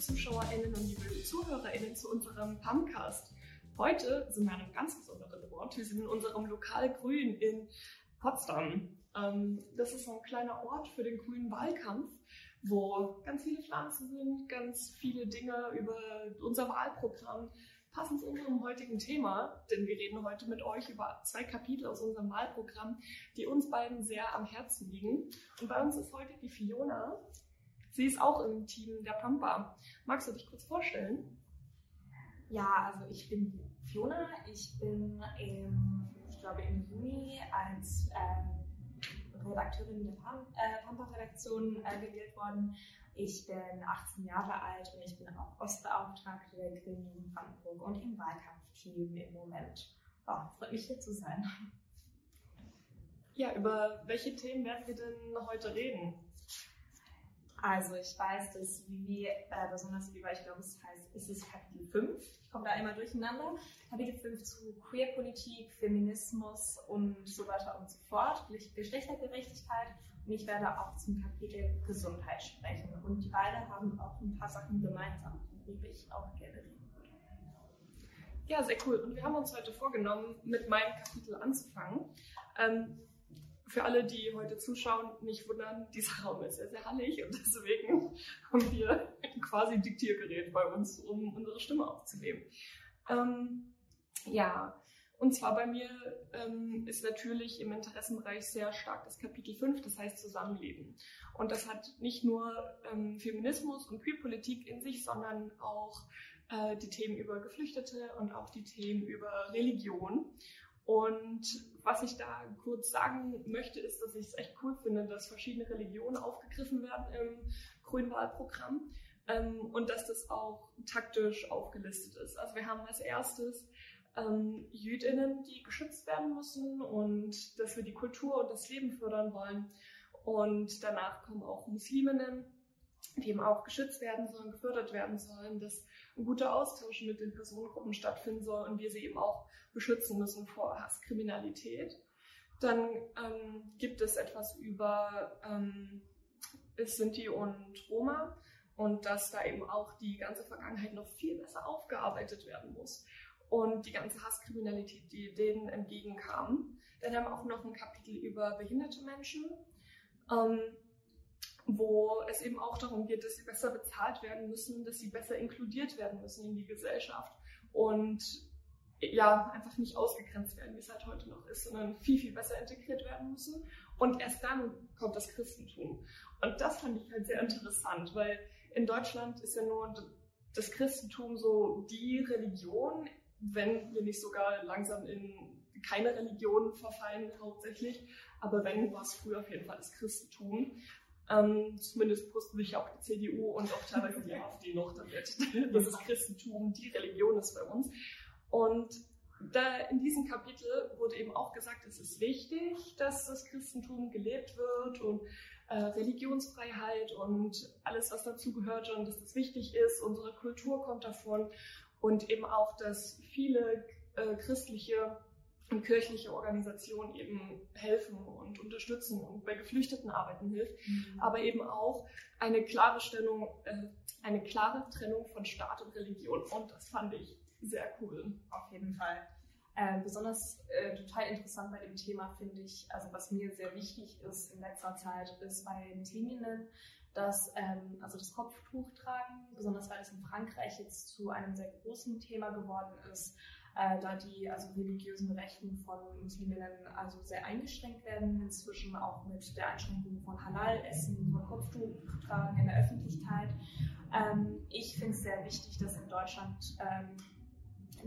ZuschauerInnen und liebe ZuhörerInnen zu unserem Pumpcast. Heute sind wir an einem ganz besonderen Ort. Wir sind in unserem Lokal Grün in Potsdam. Ähm, das ist so ein kleiner Ort für den grünen Wahlkampf, wo ganz viele Pflanzen sind, ganz viele Dinge über unser Wahlprogramm passend zu unserem heutigen Thema, denn wir reden heute mit euch über zwei Kapitel aus unserem Wahlprogramm, die uns beiden sehr am Herzen liegen. Und bei uns ist heute die Fiona. Sie ist auch im Team der Pampa. Magst du dich kurz vorstellen? Ja, also ich bin Fiona. Ich bin, im, ich glaube, im Juni als äh, Redakteurin der äh, Pampa-Redaktion äh, gewählt worden. Ich bin 18 Jahre alt und ich bin auch Ostbeauftragte der Grünen Brandenburg und im Wahlkampfteam im Moment. Oh, freut mich hier zu sein. Ja, über welche Themen werden wir denn heute reden? Also ich weiß, dass Vivi, äh, besonders Vivi, ich glaube, es heißt, es ist Kapitel 5. Ich komme da immer durcheinander. Kapitel 5 zu Queerpolitik, Feminismus und so weiter und so fort, Geschlechtergerechtigkeit. Und ich werde auch zum Kapitel Gesundheit sprechen. Und die beiden haben auch ein paar Sachen gemeinsam, worüber ich auch gerne reden würde. Ja, sehr cool. Und wir haben uns heute vorgenommen, mit meinem Kapitel anzufangen. Ähm, für alle, die heute zuschauen, nicht wundern, dieser Raum ist sehr, sehr hallig und deswegen haben wir quasi ein Diktiergerät bei uns, um unsere Stimme aufzunehmen. Ähm, ja, und zwar bei mir ähm, ist natürlich im Interessenbereich sehr stark das Kapitel 5, das heißt Zusammenleben. Und das hat nicht nur ähm, Feminismus und Queerpolitik in sich, sondern auch äh, die Themen über Geflüchtete und auch die Themen über Religion. Und was ich da kurz sagen möchte, ist, dass ich es echt cool finde, dass verschiedene Religionen aufgegriffen werden im Grünwahlprogramm ähm, und dass das auch taktisch aufgelistet ist. Also wir haben als erstes ähm, Jüdinnen, die geschützt werden müssen und dass wir die Kultur und das Leben fördern wollen. Und danach kommen auch Musliminnen, die eben auch geschützt werden sollen, gefördert werden sollen, dass ein guter Austausch mit den Personengruppen stattfinden soll und wir sie eben auch beschützen müssen vor Hasskriminalität. Dann ähm, gibt es etwas über ähm, Sinti und Roma und dass da eben auch die ganze Vergangenheit noch viel besser aufgearbeitet werden muss und die ganze Hasskriminalität, die denen entgegenkam. Dann haben wir auch noch ein Kapitel über behinderte Menschen. Ähm, wo es eben auch darum geht, dass sie besser bezahlt werden müssen, dass sie besser inkludiert werden müssen in die Gesellschaft und ja, einfach nicht ausgegrenzt werden, wie es halt heute noch ist, sondern viel, viel besser integriert werden müssen. Und erst dann kommt das Christentum. Und das fand ich halt sehr interessant, weil in Deutschland ist ja nur das Christentum so die Religion, wenn wir nicht sogar langsam in keine Religion verfallen hauptsächlich, aber wenn, war es früher auf jeden Fall das Christentum. Ähm, zumindest brüsten sich auch die CDU und auch teilweise die AfD noch damit, dass das Christentum die Religion ist bei uns. Und da in diesem Kapitel wurde eben auch gesagt, es ist wichtig, dass das Christentum gelebt wird und äh, Religionsfreiheit und alles, was dazu gehört und dass das wichtig ist. Unsere Kultur kommt davon und eben auch, dass viele äh, christliche und kirchliche Organisationen eben helfen und unterstützen und bei Geflüchteten arbeiten hilft, mhm. aber eben auch eine klare Stellung, äh, eine klare Trennung von Staat und Religion. Und das fand ich sehr cool. Auf jeden Fall. Äh, besonders äh, total interessant bei dem Thema finde ich, also was mir sehr wichtig ist in letzter Zeit, ist bei Musliminnen, dass ähm, also das Kopftuch tragen, besonders weil es in Frankreich jetzt zu einem sehr großen Thema geworden ist, äh, da die also religiösen Rechten von Musliminnen also sehr eingeschränkt werden, inzwischen auch mit der Einschränkung von Halal-Essen, von Kopftuchtragen in der Öffentlichkeit. Ähm, ich finde es sehr wichtig, dass in Deutschland ähm,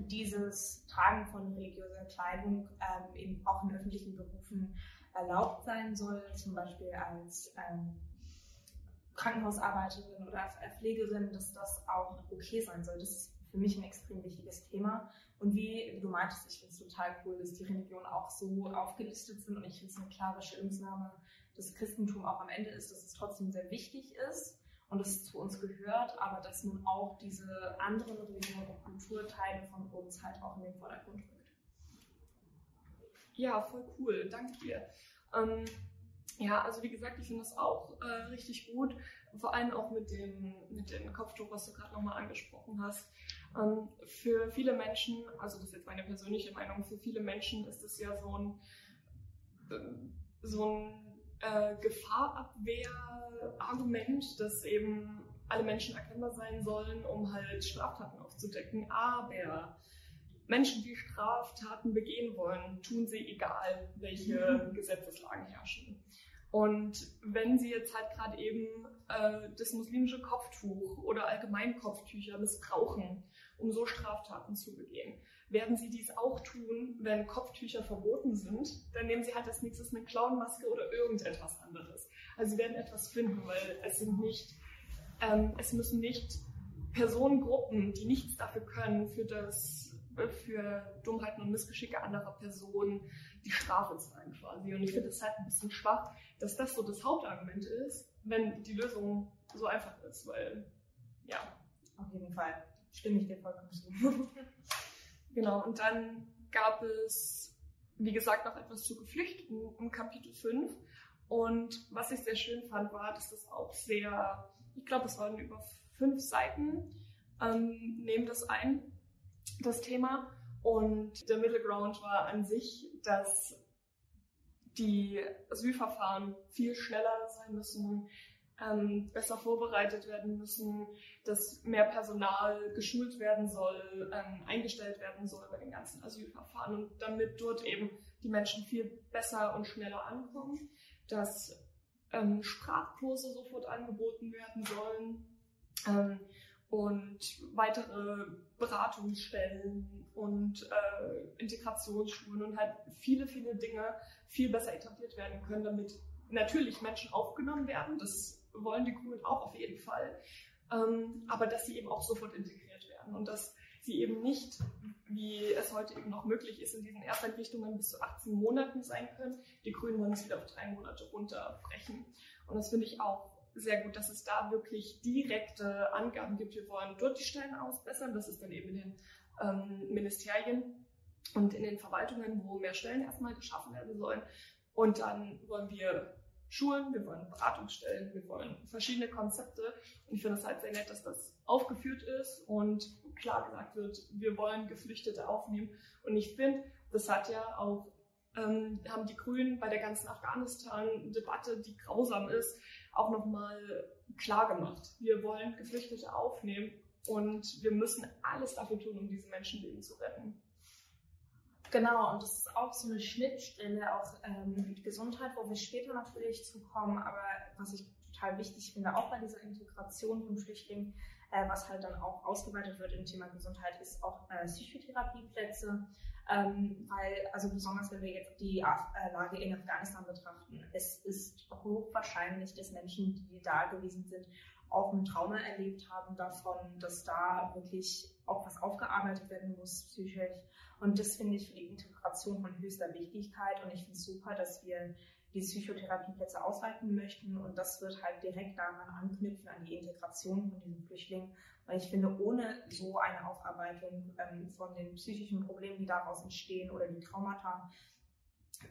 dieses Tragen von religiöser Kleidung ähm, eben auch in öffentlichen Berufen erlaubt sein soll, zum Beispiel als ähm, Krankenhausarbeiterin oder Pflegerin, dass das auch okay sein soll. Das ist für mich ein extrem wichtiges Thema. Und wie, du meintest, ich finde es total cool, dass die Religionen auch so aufgelistet sind und ich finde es eine klare Stellungnahme, dass Christentum auch am Ende ist, dass es trotzdem sehr wichtig ist und es zu uns gehört, aber dass nun auch diese anderen Religionen und Kulturteile von uns halt auch in den Vordergrund rückt. Ja, voll cool, danke dir. Ähm, ja, also wie gesagt, ich finde das auch äh, richtig gut. vor allem auch mit dem, mit dem Kopftuch, was du gerade nochmal angesprochen hast. Ähm, für viele Menschen, also das ist jetzt meine persönliche Meinung, für viele Menschen ist es ja so ein, so ein äh, Gefahrabwehr-Argument, dass eben alle Menschen erkennbar sein sollen, um halt Straftaten aufzudecken. Aber Menschen, die Straftaten begehen wollen, tun sie egal, welche Gesetzeslagen herrschen. Und wenn sie jetzt halt gerade eben äh, das muslimische Kopftuch oder allgemein Kopftücher missbrauchen, um so Straftaten zu begehen, werden sie dies auch tun, wenn Kopftücher verboten sind. Dann nehmen sie halt als nächstes eine Clownmaske oder irgendetwas anderes. Also sie werden etwas finden, weil es sind nicht, ähm, es müssen nicht Personengruppen, die nichts dafür können, für das für Dummheiten und Missgeschicke anderer Personen die Strafe zahlen quasi. Und ich finde es halt ein bisschen schwach, dass das so das Hauptargument ist, wenn die Lösung so einfach ist, weil ja. Auf jeden Fall stimme ich dir vollkommen zu. genau, und dann gab es, wie gesagt, noch etwas zu Geflüchteten im Kapitel 5. Und was ich sehr schön fand, war, dass das auch sehr, ich glaube, es waren über fünf Seiten, ähm, nehmen das ein, das Thema. Und der Middle Ground war an sich, dass die Asylverfahren viel schneller sein müssen, ähm, besser vorbereitet werden müssen, dass mehr Personal geschult werden soll, ähm, eingestellt werden soll bei den ganzen Asylverfahren und damit dort eben die Menschen viel besser und schneller ankommen, dass ähm, Sprachkurse sofort angeboten werden sollen, ähm, und weitere Beratungsstellen und äh, Integrationsschulen und halt viele, viele Dinge viel besser etabliert werden können, damit natürlich Menschen aufgenommen werden. Das wollen die Grünen auch auf jeden Fall. Ähm, aber dass sie eben auch sofort integriert werden und dass sie eben nicht, wie es heute eben noch möglich ist, in diesen Ersteinrichtungen bis zu 18 Monaten sein können. Die Grünen wollen es wieder auf drei Monate runterbrechen. Und das finde ich auch sehr gut, dass es da wirklich direkte Angaben gibt. Wir wollen dort die Stellen ausbessern. Das ist dann eben in den ähm, Ministerien und in den Verwaltungen, wo mehr Stellen erstmal geschaffen werden sollen. Und dann wollen wir Schulen, wir wollen Beratungsstellen, wir wollen verschiedene Konzepte. Und ich finde es halt sehr nett, dass das aufgeführt ist und klar gesagt wird, wir wollen Geflüchtete aufnehmen. Und ich finde, das hat ja auch, ähm, haben die Grünen bei der ganzen Afghanistan-Debatte, die grausam ist, auch nochmal klar gemacht. Wir wollen Geflüchtete aufnehmen und wir müssen alles dafür tun, um diese Menschenleben zu retten. Genau, und das ist auch so eine Schnittstelle, auch ähm, Gesundheit, wo wir später natürlich zukommen. Aber was ich total wichtig finde, auch bei dieser Integration von Flüchtlingen, äh, was halt dann auch ausgeweitet wird im Thema Gesundheit, ist auch äh, Psychotherapieplätze. Ähm, weil, also besonders wenn wir jetzt die äh, Lage in Afghanistan betrachten, es ist hochwahrscheinlich, dass Menschen, die da gewesen sind, auch ein Trauma erlebt haben davon, dass da wirklich auch was aufgearbeitet werden muss, psychisch. Und das finde ich für die Integration von höchster Wichtigkeit. Und ich finde es super, dass wir die Psychotherapieplätze ausweiten möchten. Und das wird halt direkt daran anknüpfen, an die Integration von diesen Flüchtlingen. Weil ich finde, ohne so eine Aufarbeitung ähm, von den psychischen Problemen, die daraus entstehen oder die Traumata,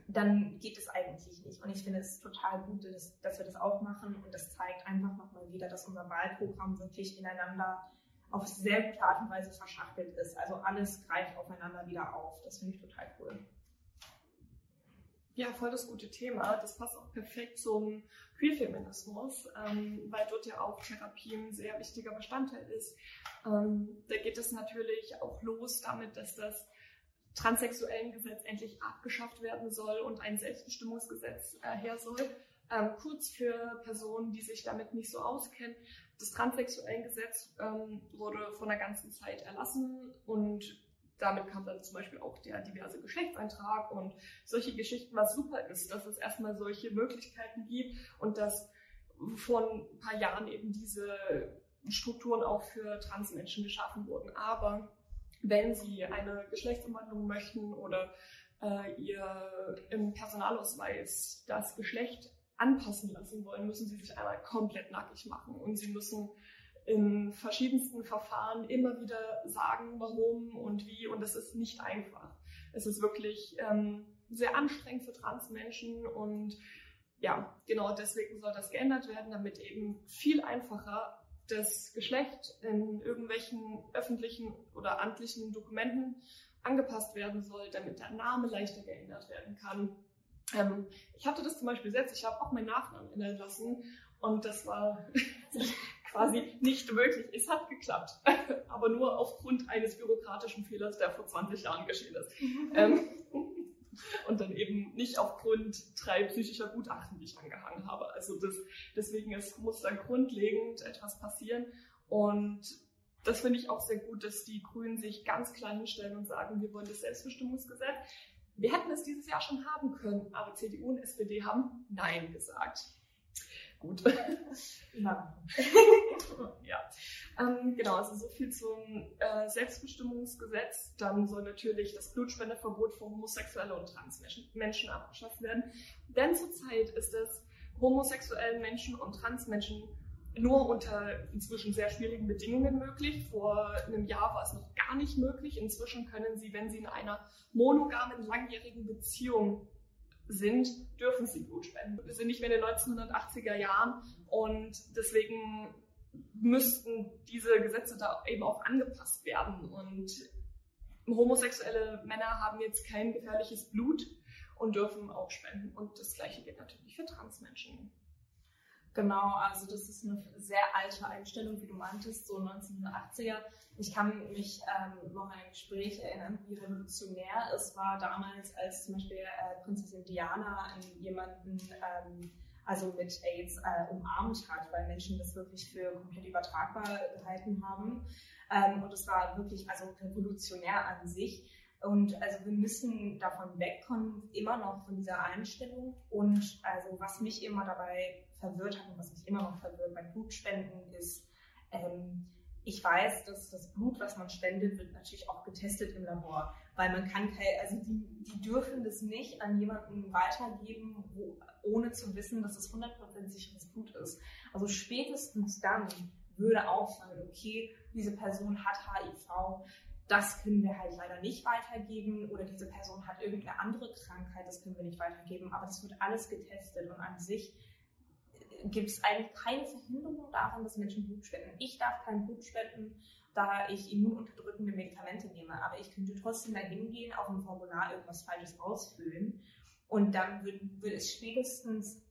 dann geht es eigentlich nicht. Und ich finde es total gut, dass, dass wir das auch machen. Und das zeigt einfach nochmal wieder, dass unser Wahlprogramm wirklich ineinander auf sehr gute Art und Weise verschachtelt ist. Also alles greift aufeinander wieder auf. Das finde ich total cool. Ja, voll das gute Thema. Das passt auch perfekt zum Queerfeminismus, ähm, weil dort ja auch Therapie ein sehr wichtiger Bestandteil ist. Ähm, da geht es natürlich auch los damit, dass das transsexuellen Gesetz endlich abgeschafft werden soll und ein Selbstbestimmungsgesetz äh, her soll. Ähm, kurz für Personen, die sich damit nicht so auskennen. Das transsexuellen Gesetz ähm, wurde vor einer ganzen Zeit erlassen und damit kam dann zum Beispiel auch der diverse Geschlechtseintrag und solche Geschichten, was super ist, dass es erstmal solche Möglichkeiten gibt und dass vor ein paar Jahren eben diese Strukturen auch für Transmenschen geschaffen wurden. Aber wenn sie eine Geschlechtsumwandlung möchten oder äh, ihr im Personalausweis das Geschlecht anpassen lassen wollen, müssen sie sich einmal komplett nackig machen und sie müssen in verschiedensten Verfahren immer wieder sagen, warum und wie. Und das ist nicht einfach. Es ist wirklich ähm, sehr anstrengend für Transmenschen und ja, genau deswegen soll das geändert werden, damit eben viel einfacher das Geschlecht in irgendwelchen öffentlichen oder amtlichen Dokumenten angepasst werden soll, damit der Name leichter geändert werden kann. Ähm, ich hatte das zum Beispiel selbst, ich habe auch meinen Nachnamen ändern lassen und das war quasi nicht möglich. Es hat geklappt, aber nur aufgrund eines bürokratischen Fehlers, der vor 20 Jahren geschehen ist. Mhm. Ähm, und dann eben nicht aufgrund drei psychischer Gutachten, die ich angehangen habe. Also das, deswegen es muss dann grundlegend etwas passieren und das finde ich auch sehr gut, dass die Grünen sich ganz klar hinstellen und sagen, wir wollen das Selbstbestimmungsgesetz. Wir hätten es dieses Jahr schon haben können, aber CDU und SPD haben Nein gesagt. Gut. Ja. ja. Ähm, genau, also so viel zum äh, Selbstbestimmungsgesetz. Dann soll natürlich das Blutspendeverbot für homosexuelle und Transmenschen abgeschafft werden. Denn zurzeit ist es homosexuellen Menschen und Transmenschen nur unter inzwischen sehr schwierigen Bedingungen möglich. Vor einem Jahr war es noch gar nicht möglich. Inzwischen können sie, wenn sie in einer monogamen, langjährigen Beziehung sind, dürfen sie Blut spenden. Wir sind nicht mehr in den 1980er Jahren und deswegen müssten diese Gesetze da eben auch angepasst werden. Und homosexuelle Männer haben jetzt kein gefährliches Blut und dürfen auch spenden. Und das gleiche gilt natürlich für Transmenschen. Genau, also das ist eine sehr alte Einstellung, wie du meintest, so 1980er. Ich kann mich ähm, noch an ein Gespräch erinnern, wie revolutionär es war damals, als zum Beispiel äh, Prinzessin Diana jemanden ähm, also mit AIDS äh, umarmt hat, weil Menschen das wirklich für komplett übertragbar gehalten haben. Ähm, und es war wirklich also revolutionär an sich. Und also wir müssen davon wegkommen, immer noch von dieser Einstellung. Und also was mich immer dabei verwirrt hat und was mich immer noch verwirrt bei Blutspenden ist, ähm, ich weiß, dass das Blut, was man spendet, wird natürlich auch getestet im Labor, weil man kann kein, also die, die dürfen das nicht an jemanden weitergeben, wo, ohne zu wissen, dass es 100% sicheres Blut ist. Also spätestens dann würde auffallen, okay, diese Person hat HIV, das können wir halt leider nicht weitergeben oder diese Person hat irgendeine andere Krankheit, das können wir nicht weitergeben, aber das wird alles getestet und an sich gibt es eigentlich keine Verhinderung daran, dass Menschen Blut spenden. Ich darf kein Blut spenden, da ich immununterdrückende Medikamente nehme, aber ich könnte trotzdem da hingehen, auf dem Formular irgendwas Falsches ausfüllen und dann würde würd es spätestens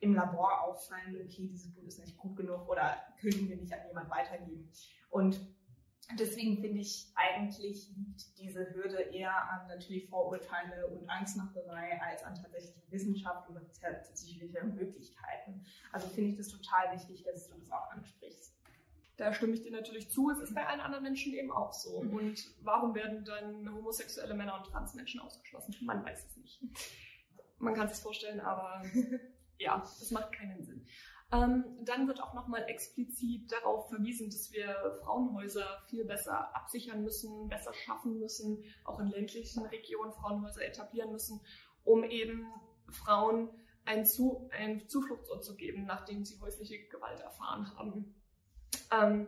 im Labor auffallen, okay, dieses Blut ist nicht gut genug oder können wir nicht an jemand weitergeben. Und deswegen finde ich, eigentlich liegt diese Hürde eher an natürlich Vorurteile und Angstmacherei als an tatsächliche Wissenschaft und tatsächliche Möglichkeiten. Also finde ich das total wichtig, dass du das auch ansprichst. Da stimme ich dir natürlich zu. Es ist bei allen anderen Menschen eben auch so. Mhm. Und warum werden dann homosexuelle Männer und Transmenschen ausgeschlossen? Man weiß es nicht. Man kann es sich vorstellen, aber ja, es macht keinen Sinn. Ähm, dann wird auch nochmal explizit darauf verwiesen, dass wir Frauenhäuser viel besser absichern müssen, besser schaffen müssen, auch in ländlichen Regionen Frauenhäuser etablieren müssen, um eben Frauen einen, Zu einen Zufluchtsort zu geben, nachdem sie häusliche Gewalt erfahren haben. Ähm,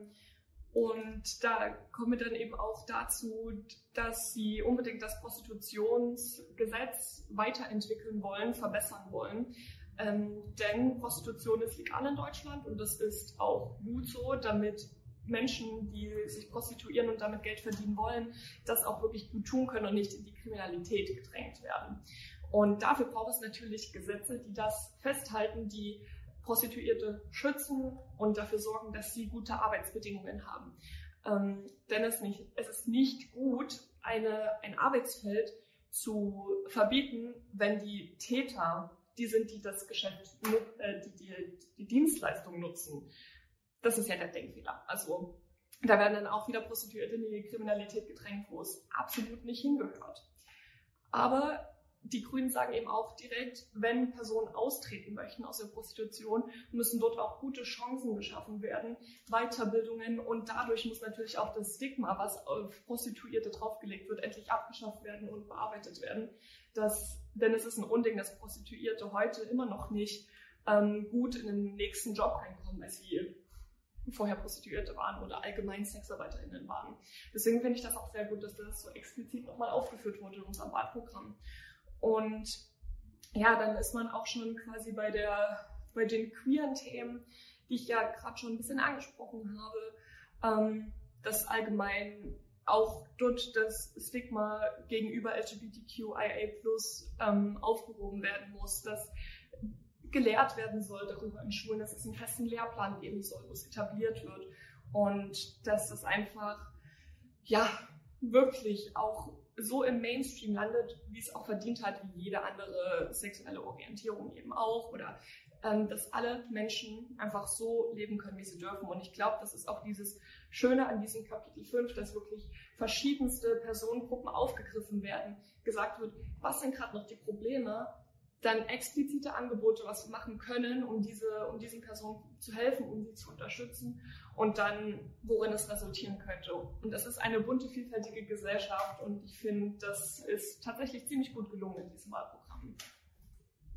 und da kommen wir dann eben auch dazu, dass sie unbedingt das Prostitutionsgesetz weiterentwickeln wollen, verbessern wollen, ähm, denn Prostitution ist legal in Deutschland und das ist auch gut so, damit Menschen, die sich prostituieren und damit Geld verdienen wollen, das auch wirklich gut tun können und nicht in die Kriminalität gedrängt werden. Und dafür braucht es natürlich Gesetze, die das festhalten, die Prostituierte schützen und dafür sorgen, dass sie gute Arbeitsbedingungen haben. Ähm, denn es, nicht, es ist nicht gut, eine, ein Arbeitsfeld zu verbieten, wenn die Täter die sind, die das Geschäft, äh, die, die die Dienstleistung nutzen. Das ist ja der Denkfehler. Also da werden dann auch wieder Prostituierte in die Kriminalität gedrängt, wo es absolut nicht hingehört. Aber die Grünen sagen eben auch direkt, wenn Personen austreten möchten aus der Prostitution, müssen dort auch gute Chancen geschaffen werden, Weiterbildungen und dadurch muss natürlich auch das Stigma, was auf Prostituierte draufgelegt wird, endlich abgeschafft werden und bearbeitet werden. Das denn es ist ein Unding, dass Prostituierte heute immer noch nicht ähm, gut in den nächsten Job reinkommen, als sie vorher Prostituierte waren oder allgemein SexarbeiterInnen waren. Deswegen finde ich das auch sehr gut, dass das so explizit nochmal aufgeführt wurde in unserem Wahlprogramm. Und ja, dann ist man auch schon quasi bei, der, bei den queeren Themen, die ich ja gerade schon ein bisschen angesprochen habe, ähm, dass allgemein auch dort das Stigma gegenüber LGBTQIA ähm, aufgehoben werden muss, dass gelehrt werden soll darüber in Schulen, dass es einen festen Lehrplan geben soll, wo es etabliert wird und dass es einfach ja wirklich auch so im Mainstream landet, wie es auch verdient hat, wie jede andere sexuelle Orientierung eben auch oder ähm, dass alle Menschen einfach so leben können, wie sie dürfen. Und ich glaube, das ist auch dieses Schöne an diesem Kapitel 5, dass wirklich verschiedenste Personengruppen aufgegriffen werden, gesagt wird, was sind gerade noch die Probleme, dann explizite Angebote, was wir machen können, um, diese, um diesen Personen zu helfen, um sie zu unterstützen und dann, worin es resultieren könnte. Und das ist eine bunte, vielfältige Gesellschaft und ich finde, das ist tatsächlich ziemlich gut gelungen in diesem Wahlprogramm.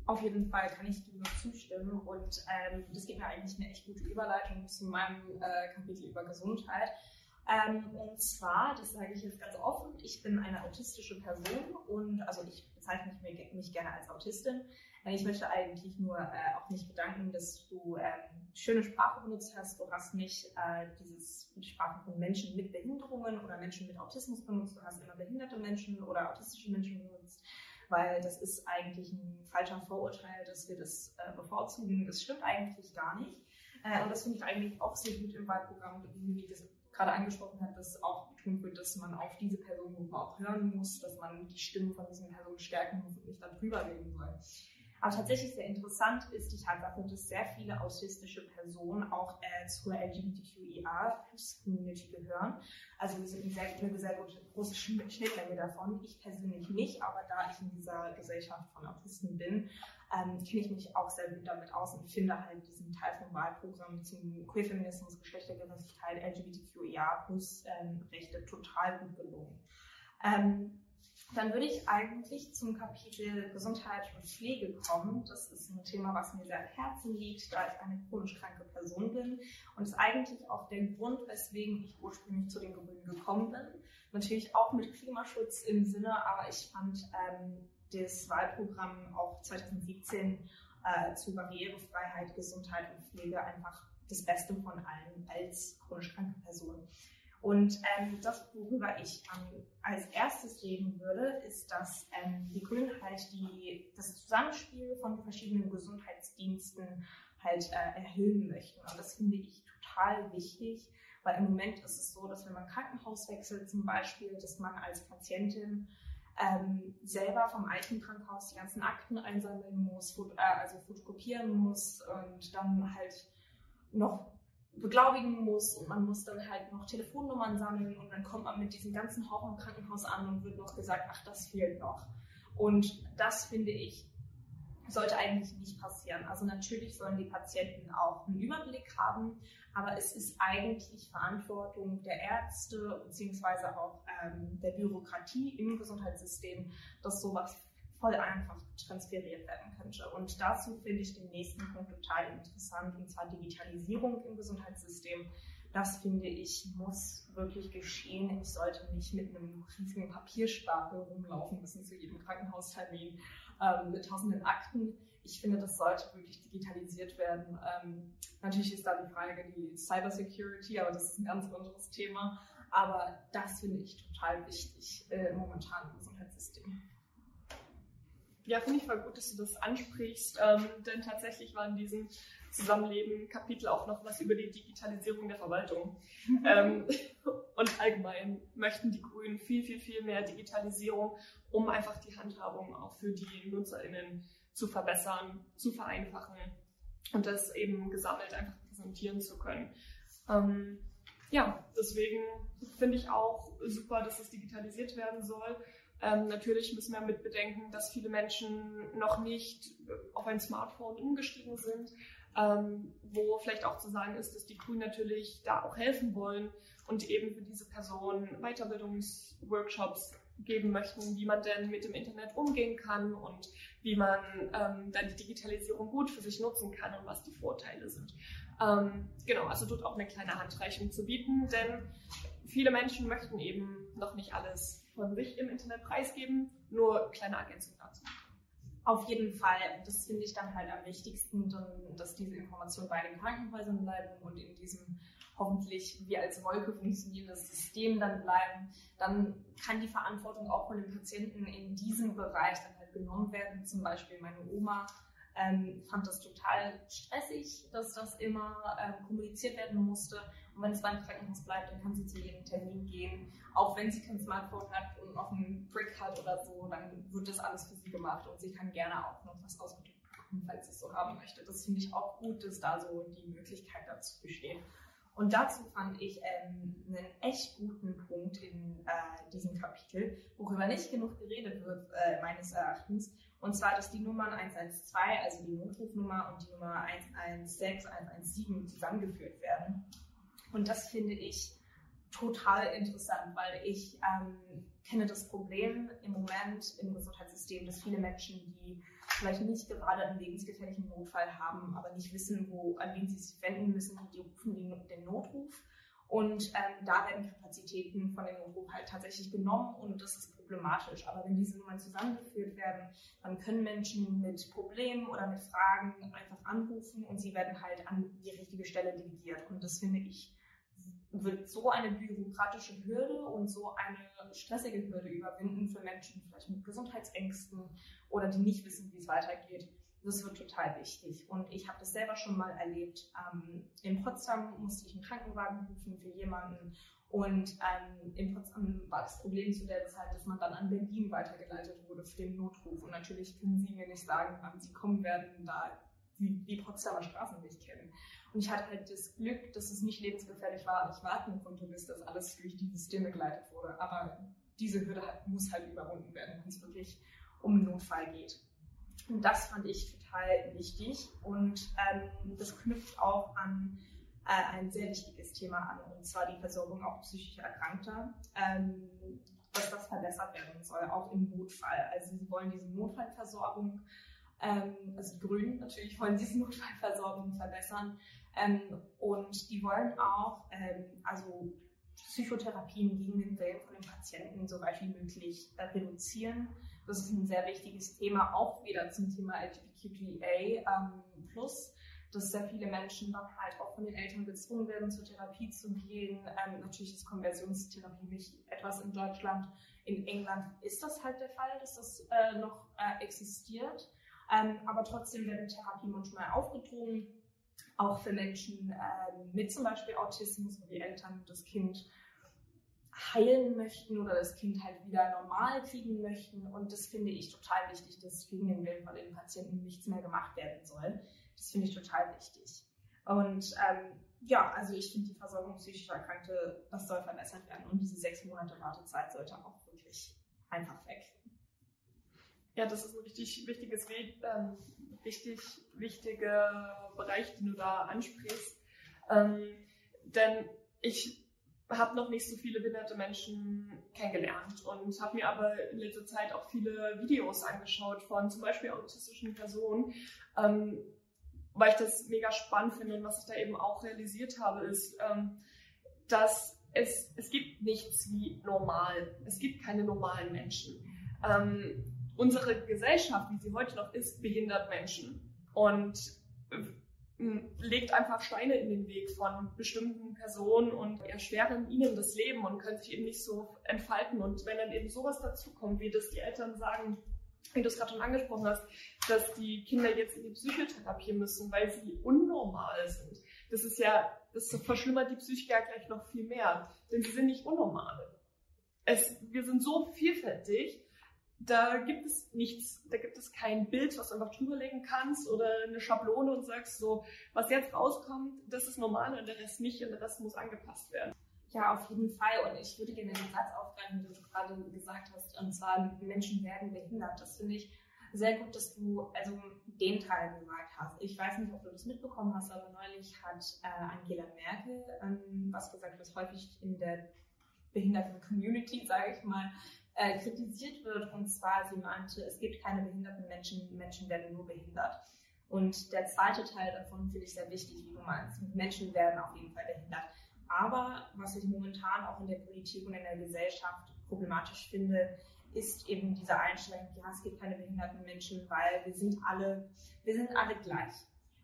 Auf jeden Fall kann ich dir nur zustimmen und ähm, das gibt mir eigentlich eine echt gute Überleitung zu meinem äh, Kapitel über Gesundheit. Ähm, und zwar, das sage ich jetzt ganz offen, ich bin eine autistische Person und also ich bezeichne mich, mich gerne als Autistin. Ich möchte eigentlich nur äh, auch mich bedanken, dass du ähm, schöne Sprache benutzt hast. Du hast nicht äh, dieses, die Sprache von Menschen mit Behinderungen oder Menschen mit Autismus benutzt. Du hast immer behinderte Menschen oder autistische Menschen benutzt weil das ist eigentlich ein falscher Vorurteil, dass wir das äh, bevorzugen. Das stimmt eigentlich gar nicht. Äh, und das finde ich eigentlich auch sehr gut im Wahlprogramm, wie das gerade angesprochen hat, dass auch betont wird, dass man auf diese Personengruppen auch hören muss, dass man die Stimmen von diesen Personen stärken muss und nicht darüber reden soll. Aber tatsächlich sehr interessant ist die Tatsache, dass sehr viele autistische Personen auch äh, zur LGBTQIA-Community gehören. Also wir sind eine sehr, große Schnittmenge davon. Ich persönlich nicht, aber da ich in dieser Gesellschaft von Autisten bin, ähm, kenne ich mich auch sehr gut damit aus und finde halt diesen Teil vom Wahlprogramm zum Queerfeminismus, Geschlechtergerechtigkeit, LGBTQIA plus ähm, total gut gelungen. Ähm, dann würde ich eigentlich zum Kapitel Gesundheit und Pflege kommen. Das ist ein Thema, was mir sehr am Herzen liegt, da ich eine chronisch kranke Person bin. Und ist eigentlich auch der Grund, weswegen ich ursprünglich zu den Grünen gekommen bin. Natürlich auch mit Klimaschutz im Sinne, aber ich fand ähm, das Wahlprogramm auch 2017 äh, zu Barrierefreiheit, Gesundheit und Pflege einfach das Beste von allen als chronisch kranke Person. Und ähm, das, worüber ich ähm, als erstes reden würde, ist, dass ähm, die Grünen halt die, das Zusammenspiel von verschiedenen Gesundheitsdiensten halt äh, erhöhen möchten. Und das finde ich total wichtig, weil im Moment ist es so, dass wenn man Krankenhaus wechselt zum Beispiel, dass man als Patientin ähm, selber vom alten Krankenhaus die ganzen Akten einsammeln muss, äh, also fotokopieren muss und dann halt noch beglaubigen muss und man muss dann halt noch Telefonnummern sammeln und dann kommt man mit diesem ganzen Haufen im Krankenhaus an und wird noch gesagt, ach, das fehlt noch. Und das finde ich sollte eigentlich nicht passieren. Also natürlich sollen die Patienten auch einen Überblick haben, aber es ist eigentlich Verantwortung der Ärzte beziehungsweise auch ähm, der Bürokratie im Gesundheitssystem, dass sowas voll einfach transferiert werden könnte. Und dazu finde ich den nächsten Punkt total interessant, und zwar Digitalisierung im Gesundheitssystem. Das finde ich muss wirklich geschehen. Ich sollte nicht mit einem riesigen Papierstapel rumlaufen müssen zu jedem Krankenhaustermin ähm, mit tausenden Akten. Ich finde, das sollte wirklich digitalisiert werden. Ähm, natürlich ist da die Frage die Cybersecurity, aber das ist ein ganz anderes Thema. Aber das finde ich total wichtig äh, momentan im Gesundheitssystem. Ja, finde ich voll gut, dass du das ansprichst, ähm, denn tatsächlich war in diesem Zusammenleben-Kapitel auch noch was über die Digitalisierung der Verwaltung. ähm, und allgemein möchten die Grünen viel, viel, viel mehr Digitalisierung, um einfach die Handhabung auch für die NutzerInnen zu verbessern, zu vereinfachen und das eben gesammelt einfach präsentieren zu können. Ähm, ja, deswegen finde ich auch super, dass es digitalisiert werden soll. Ähm, natürlich müssen wir mit bedenken, dass viele Menschen noch nicht auf ein Smartphone umgestiegen sind, ähm, wo vielleicht auch zu sagen ist, dass die Grünen natürlich da auch helfen wollen und eben für diese Personen Weiterbildungsworkshops geben möchten, wie man denn mit dem Internet umgehen kann und wie man ähm, dann die Digitalisierung gut für sich nutzen kann und was die Vorteile sind. Ähm, genau, also dort auch eine kleine Handreichung zu bieten, denn viele Menschen möchten eben noch nicht alles von sich im Internet preisgeben. Nur kleine Ergänzung dazu. Auf jeden Fall. Das finde ich dann halt am wichtigsten, dass diese Informationen bei den Krankenhäusern bleiben und in diesem hoffentlich wie als Wolke funktionierendes System dann bleiben. Dann kann die Verantwortung auch von den Patienten in diesem Bereich dann halt genommen werden. Zum Beispiel meine Oma ähm, fand das total stressig, dass das immer ähm, kommuniziert werden musste. Und wenn es beim Krankenhaus bleibt, dann kann sie zu jedem Termin gehen. Auch wenn sie kein Smartphone hat und auf einem Brick hat oder so, dann wird das alles für sie gemacht und sie kann gerne auch noch was ausgedrückt bekommen, falls sie es so haben möchte. Das finde ich auch gut, dass da so die Möglichkeit dazu besteht. Und dazu fand ich ähm, einen echt guten Punkt in äh, diesem Kapitel, worüber nicht genug geredet wird, äh, meines Erachtens. Und zwar, dass die Nummern 112, also die Notrufnummer und die Nummer 116, 117 zusammengeführt werden. Und das finde ich total interessant, weil ich ähm, kenne das Problem im Moment im Gesundheitssystem, dass viele Menschen, die vielleicht nicht gerade einen lebensgefährlichen Notfall haben, aber nicht wissen, wo, an wen sie sich wenden müssen, die rufen den Notruf. Und ähm, da werden Kapazitäten von dem Notruf halt tatsächlich genommen und das ist problematisch. Aber wenn diese Nummern zusammengeführt werden, dann können Menschen mit Problemen oder mit Fragen einfach anrufen und sie werden halt an die richtige Stelle delegiert. Und das finde ich wird so eine bürokratische Hürde und so eine stressige Hürde überwinden für Menschen vielleicht mit Gesundheitsängsten oder die nicht wissen, wie es weitergeht. Das wird total wichtig. Und ich habe das selber schon mal erlebt. Ähm, in Potsdam musste ich einen Krankenwagen rufen für jemanden. Und ähm, in Potsdam war das Problem zu der Zeit, dass man dann an Berlin weitergeleitet wurde für den Notruf. Und natürlich können Sie mir nicht sagen, wann Sie kommen werden, da Sie die Potsdamer Straßen nicht kennen. Und ich hatte halt das Glück, dass es nicht lebensgefährlich war, ich warten konnte, bis das alles durch die Systeme geleitet wurde. Aber diese Hürde halt, muss halt überwunden werden, wenn es wirklich um Notfall geht. Und das fand ich total wichtig. Und ähm, das knüpft auch an äh, ein sehr wichtiges Thema an, und zwar die Versorgung auch psychisch Erkrankter. Ähm, dass das verbessert werden soll, auch im Notfall. Also sie wollen diese Notfallversorgung, ähm, also die Grünen natürlich wollen diese Notfallversorgung verbessern, ähm, und die wollen auch ähm, also Psychotherapien gegen den Willen von den Patienten so weit wie möglich äh, reduzieren. Das ist ein sehr wichtiges Thema, auch wieder zum Thema LGBTQIA ähm, plus, dass sehr viele Menschen dann halt auch von den Eltern gezwungen werden, zur Therapie zu gehen. Ähm, natürlich ist Konversionstherapie nicht etwas in Deutschland. In England ist das halt der Fall, dass das äh, noch äh, existiert. Ähm, aber trotzdem werden Therapien manchmal aufgedrungen auch für Menschen ähm, mit zum Beispiel Autismus, wo die Eltern das Kind heilen möchten oder das Kind halt wieder normal kriegen möchten. Und das finde ich total wichtig, dass gegen den Willen von den Patienten nichts mehr gemacht werden soll. Das finde ich total wichtig. Und ähm, ja, also ich finde die Versorgung psychischer Erkrankte, das soll verbessert werden. Und diese sechs Monate Wartezeit sollte auch wirklich einfach weg. Ja, das ist ein richtig wichtiges ähm, richtig wichtiger Bereich, den du da ansprichst. Ähm, denn ich habe noch nicht so viele behinderte Menschen kennengelernt und habe mir aber in letzter Zeit auch viele Videos angeschaut von zum Beispiel autistischen Personen, ähm, weil ich das mega spannend finde und was ich da eben auch realisiert habe, ist, ähm, dass es, es gibt nichts wie normal. Es gibt keine normalen Menschen. Ähm, unsere Gesellschaft, wie sie heute noch ist, behindert Menschen und äh, legt einfach Steine in den Weg von bestimmten Personen und erschweren ihnen das Leben und können sich eben nicht so entfalten. Und wenn dann eben sowas dazukommt, wie das die Eltern sagen, wie du es gerade schon angesprochen hast, dass die Kinder jetzt in die Psychotherapie müssen, weil sie unnormal sind. Das ist ja, das verschlimmert die Psyche ja gleich noch viel mehr, denn sie sind nicht unnormal. Es, wir sind so vielfältig da gibt es nichts, da gibt es kein Bild, was du einfach drüberlegen kannst oder eine Schablone und sagst so, was jetzt rauskommt, das ist normal und der Rest nicht und der Rest muss angepasst werden. Ja, auf jeden Fall. Und ich würde gerne den Satz aufgreifen, den du gerade gesagt hast, und zwar Menschen werden behindert. Das finde ich sehr gut, dass du also den Teil gesagt hast. Ich weiß nicht, ob du das mitbekommen hast, aber neulich hat äh, Angela Merkel ähm, was gesagt, was häufig in der behinderten Community, sage ich mal, äh, kritisiert wird. Und zwar, sie meinte, es gibt keine behinderten Menschen, Menschen werden nur behindert. Und der zweite Teil davon finde ich sehr wichtig, wie du meinst. Menschen werden auf jeden Fall behindert. Aber was ich momentan auch in der Politik und in der Gesellschaft problematisch finde, ist eben diese Einstellung, ja, es gibt keine behinderten Menschen, weil wir sind alle, wir sind alle gleich.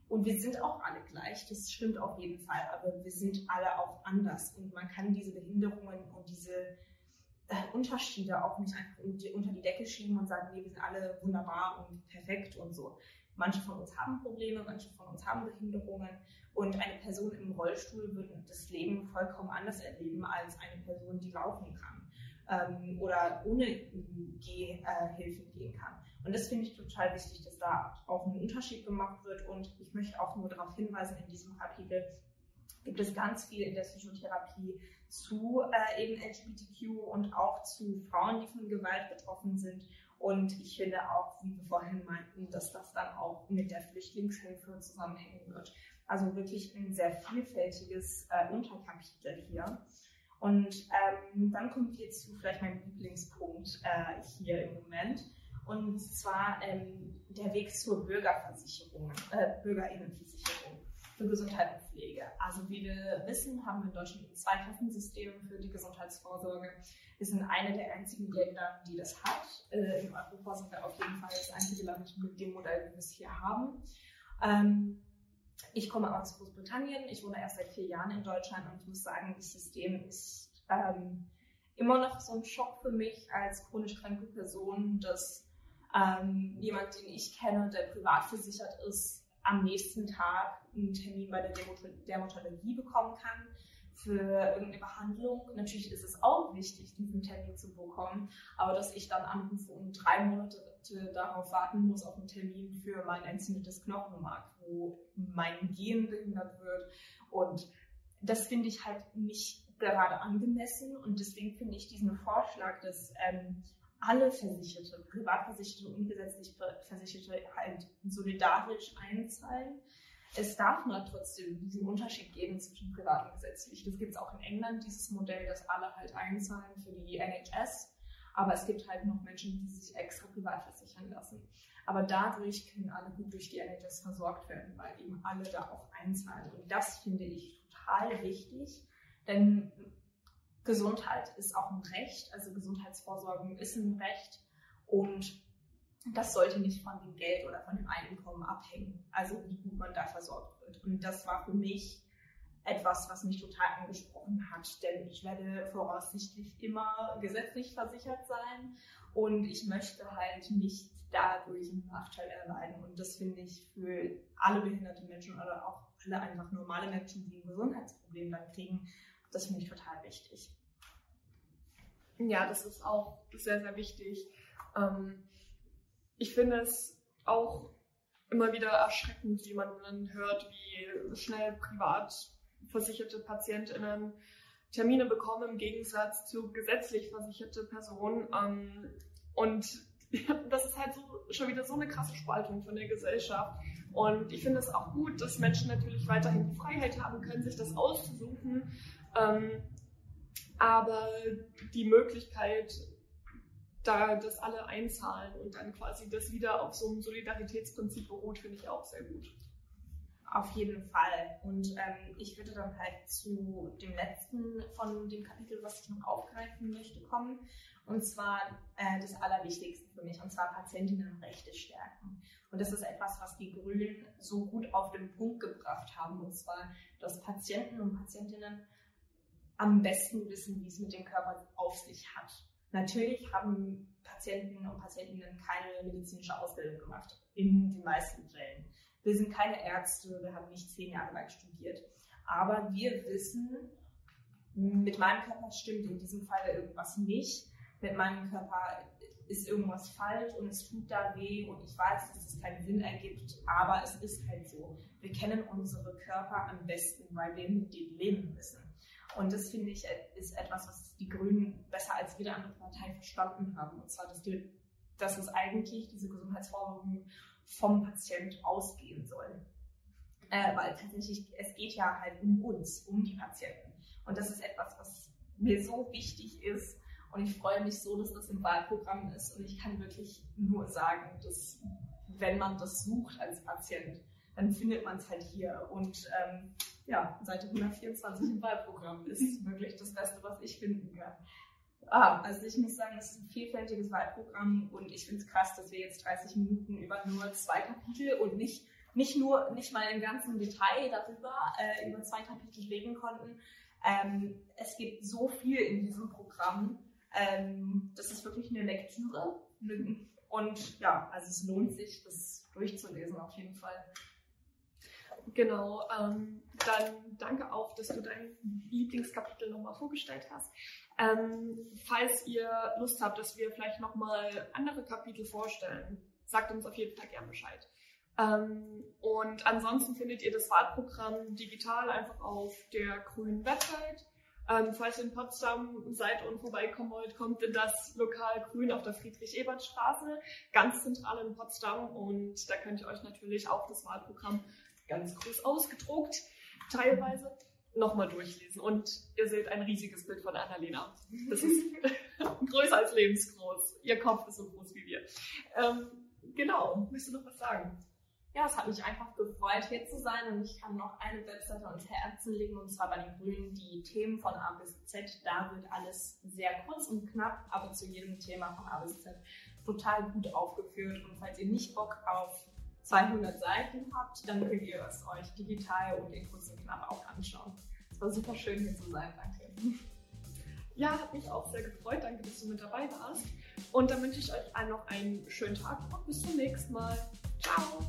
Und wir sind auch alle gleich, das stimmt auf jeden Fall, aber wir sind alle auch anders. Und man kann diese Behinderungen und diese Unterschiede auch nicht einfach unter die Decke schieben und sagen, nee, wir sind alle wunderbar und perfekt und so. Manche von uns haben Probleme, manche von uns haben Behinderungen und eine Person im Rollstuhl wird das Leben vollkommen anders erleben als eine Person, die laufen kann ähm, oder ohne Gehhilfen gehen kann. Und das finde ich total wichtig, dass da auch ein Unterschied gemacht wird. Und ich möchte auch nur darauf hinweisen, in diesem Kapitel gibt es ganz viel in der Psychotherapie zu äh, eben LGBTQ und auch zu Frauen, die von Gewalt betroffen sind. Und ich finde auch, wie wir vorhin meinten, dass das dann auch mit der Flüchtlingshilfe zusammenhängen wird. Also wirklich ein sehr vielfältiges äh, Unterkapitel hier. Und ähm, dann kommt jetzt zu vielleicht meinem Lieblingspunkt äh, hier im Moment. Und zwar ähm, der Weg zur Bürgerversicherung, äh, Bürgerinnenversicherung für Gesundheit und Pflege. Also wie wir wissen, haben wir in Deutschland ein Zweiklassensystem für die Gesundheitsvorsorge. Wir sind eine der einzigen Länder, die das hat. Äh, in Europa sind wir auf jeden Fall das einzige Land mit dem Modell, wie wir es hier haben. Ähm, ich komme aus Großbritannien, ich wohne erst seit vier Jahren in Deutschland und ich muss sagen, das System ist ähm, immer noch so ein Schock für mich als chronisch kranke Person, dass ähm, jemand, den ich kenne, der privat versichert ist, am nächsten Tag einen Termin bei der Dermatologie bekommen kann für irgendeine Behandlung. Natürlich ist es auch wichtig, diesen Termin zu bekommen, aber dass ich dann anrufe und drei Monate darauf warten muss auf einen Termin für mein entzündetes Knochenmark, wo mein Gen behindert wird und das finde ich halt nicht gerade angemessen und deswegen finde ich diesen Vorschlag, dass ähm, alle Versicherte, Privatversicherte und gesetzlich Versicherte halt solidarisch einzahlen, es darf nur trotzdem diesen Unterschied geben zwischen privat und gesetzlich. Das gibt es auch in England, dieses Modell, dass alle halt einzahlen für die NHS. Aber es gibt halt noch Menschen, die sich extra privat versichern lassen. Aber dadurch können alle gut durch die NHS versorgt werden, weil eben alle da auch einzahlen. Und das finde ich total wichtig, denn Gesundheit ist auch ein Recht, also Gesundheitsvorsorge ist ein Recht. Und das sollte nicht von dem Geld oder von dem Einkommen abhängen, also wie gut man da versorgt wird. Und das war für mich etwas, was mich total angesprochen hat, denn ich werde voraussichtlich immer gesetzlich versichert sein und ich möchte halt nicht dadurch einen Nachteil erleiden. Und das finde ich für alle behinderte Menschen oder auch alle einfach normale Menschen, die ein Gesundheitsproblem dann kriegen, das finde ich total wichtig. Ja, das ist auch sehr, sehr wichtig. Ähm, ich finde es auch immer wieder erschreckend, wie man dann hört, wie schnell privat versicherte PatientInnen Termine bekommen im Gegensatz zu gesetzlich versicherte Personen. Ähm, und das ist halt so, schon wieder so eine krasse Spaltung von der Gesellschaft. Und ich finde es auch gut, dass Menschen natürlich weiterhin die Freiheit haben können, sich das auszusuchen. Ähm, aber die Möglichkeit, da das alle einzahlen und dann quasi das wieder auf so einem Solidaritätsprinzip beruht, finde ich auch sehr gut. Auf jeden Fall. Und ähm, ich würde dann halt zu dem letzten von dem Kapitel, was ich noch aufgreifen möchte, kommen. Und zwar äh, das Allerwichtigste für mich, und zwar Patientinnenrechte stärken. Und das ist etwas, was die Grünen so gut auf den Punkt gebracht haben. Und zwar, dass Patienten und Patientinnen am besten wissen, wie es mit dem Körper auf sich hat. Natürlich haben Patienten und Patientinnen keine medizinische Ausbildung gemacht, in den meisten Fällen. Wir sind keine Ärzte, wir haben nicht zehn Jahre lang studiert. Aber wir wissen, mit meinem Körper stimmt in diesem Fall irgendwas nicht. Mit meinem Körper ist irgendwas falsch und es tut da weh und ich weiß, dass es keinen Sinn ergibt, aber es ist halt so. Wir kennen unsere Körper am besten, weil wir mit denen leben müssen. Und das finde ich ist etwas, was die Grünen besser als jede andere Partei verstanden haben. Und zwar, dass, die, dass es eigentlich diese Gesundheitsversorgung vom Patient ausgehen soll. Äh, weil tatsächlich, es geht ja halt um uns, um die Patienten. Und das ist etwas, was mir so wichtig ist. Und ich freue mich so, dass das im Wahlprogramm ist. Und ich kann wirklich nur sagen, dass wenn man das sucht als Patient, dann findet man es halt hier. Und ähm, ja, Seite 124 im Wahlprogramm ist wirklich das Beste, was ich finden kann. Ah, also ich muss sagen, es ist ein vielfältiges Wahlprogramm und ich finde es krass, dass wir jetzt 30 Minuten über nur zwei Kapitel und nicht, nicht nur, nicht mal im ganzen Detail darüber, äh, über zwei Kapitel reden konnten. Ähm, es gibt so viel in diesem Programm. Ähm, das ist wirklich eine Lektüre. Und ja, also es lohnt sich, das durchzulesen auf jeden Fall. Genau, ähm, dann danke auch, dass du dein Lieblingskapitel nochmal vorgestellt hast. Ähm, falls ihr Lust habt, dass wir vielleicht nochmal andere Kapitel vorstellen, sagt uns auf jeden Fall gern Bescheid. Ähm, und ansonsten findet ihr das Wahlprogramm digital einfach auf der grünen Website. Ähm, falls ihr in Potsdam seid und vorbeikommen wollt, kommt in das Lokal Grün auf der Friedrich-Ebert-Straße, ganz zentral in Potsdam. Und da könnt ihr euch natürlich auch das Wahlprogramm ganz groß ausgedruckt, teilweise, nochmal durchlesen. Und ihr seht ein riesiges Bild von Annalena. Das ist größer als lebensgroß. Ihr Kopf ist so groß wie wir. Ähm, genau, willst du noch was sagen? Ja, es hat mich einfach gefreut, hier zu sein und ich kann noch eine Webseite ans Herzen legen und zwar bei den Grünen die Themen von A bis Z. Da wird alles sehr kurz und knapp, aber zu jedem Thema von A bis Z total gut aufgeführt. Und falls ihr nicht Bock auf 200 Seiten habt, dann könnt ihr es euch digital und in kurz und auch anschauen. Es war super schön hier zu sein, danke. Ja, hat mich auch sehr gefreut. Danke, dass du mit dabei warst. Und dann wünsche ich euch allen noch einen schönen Tag und bis zum nächsten Mal. Ciao!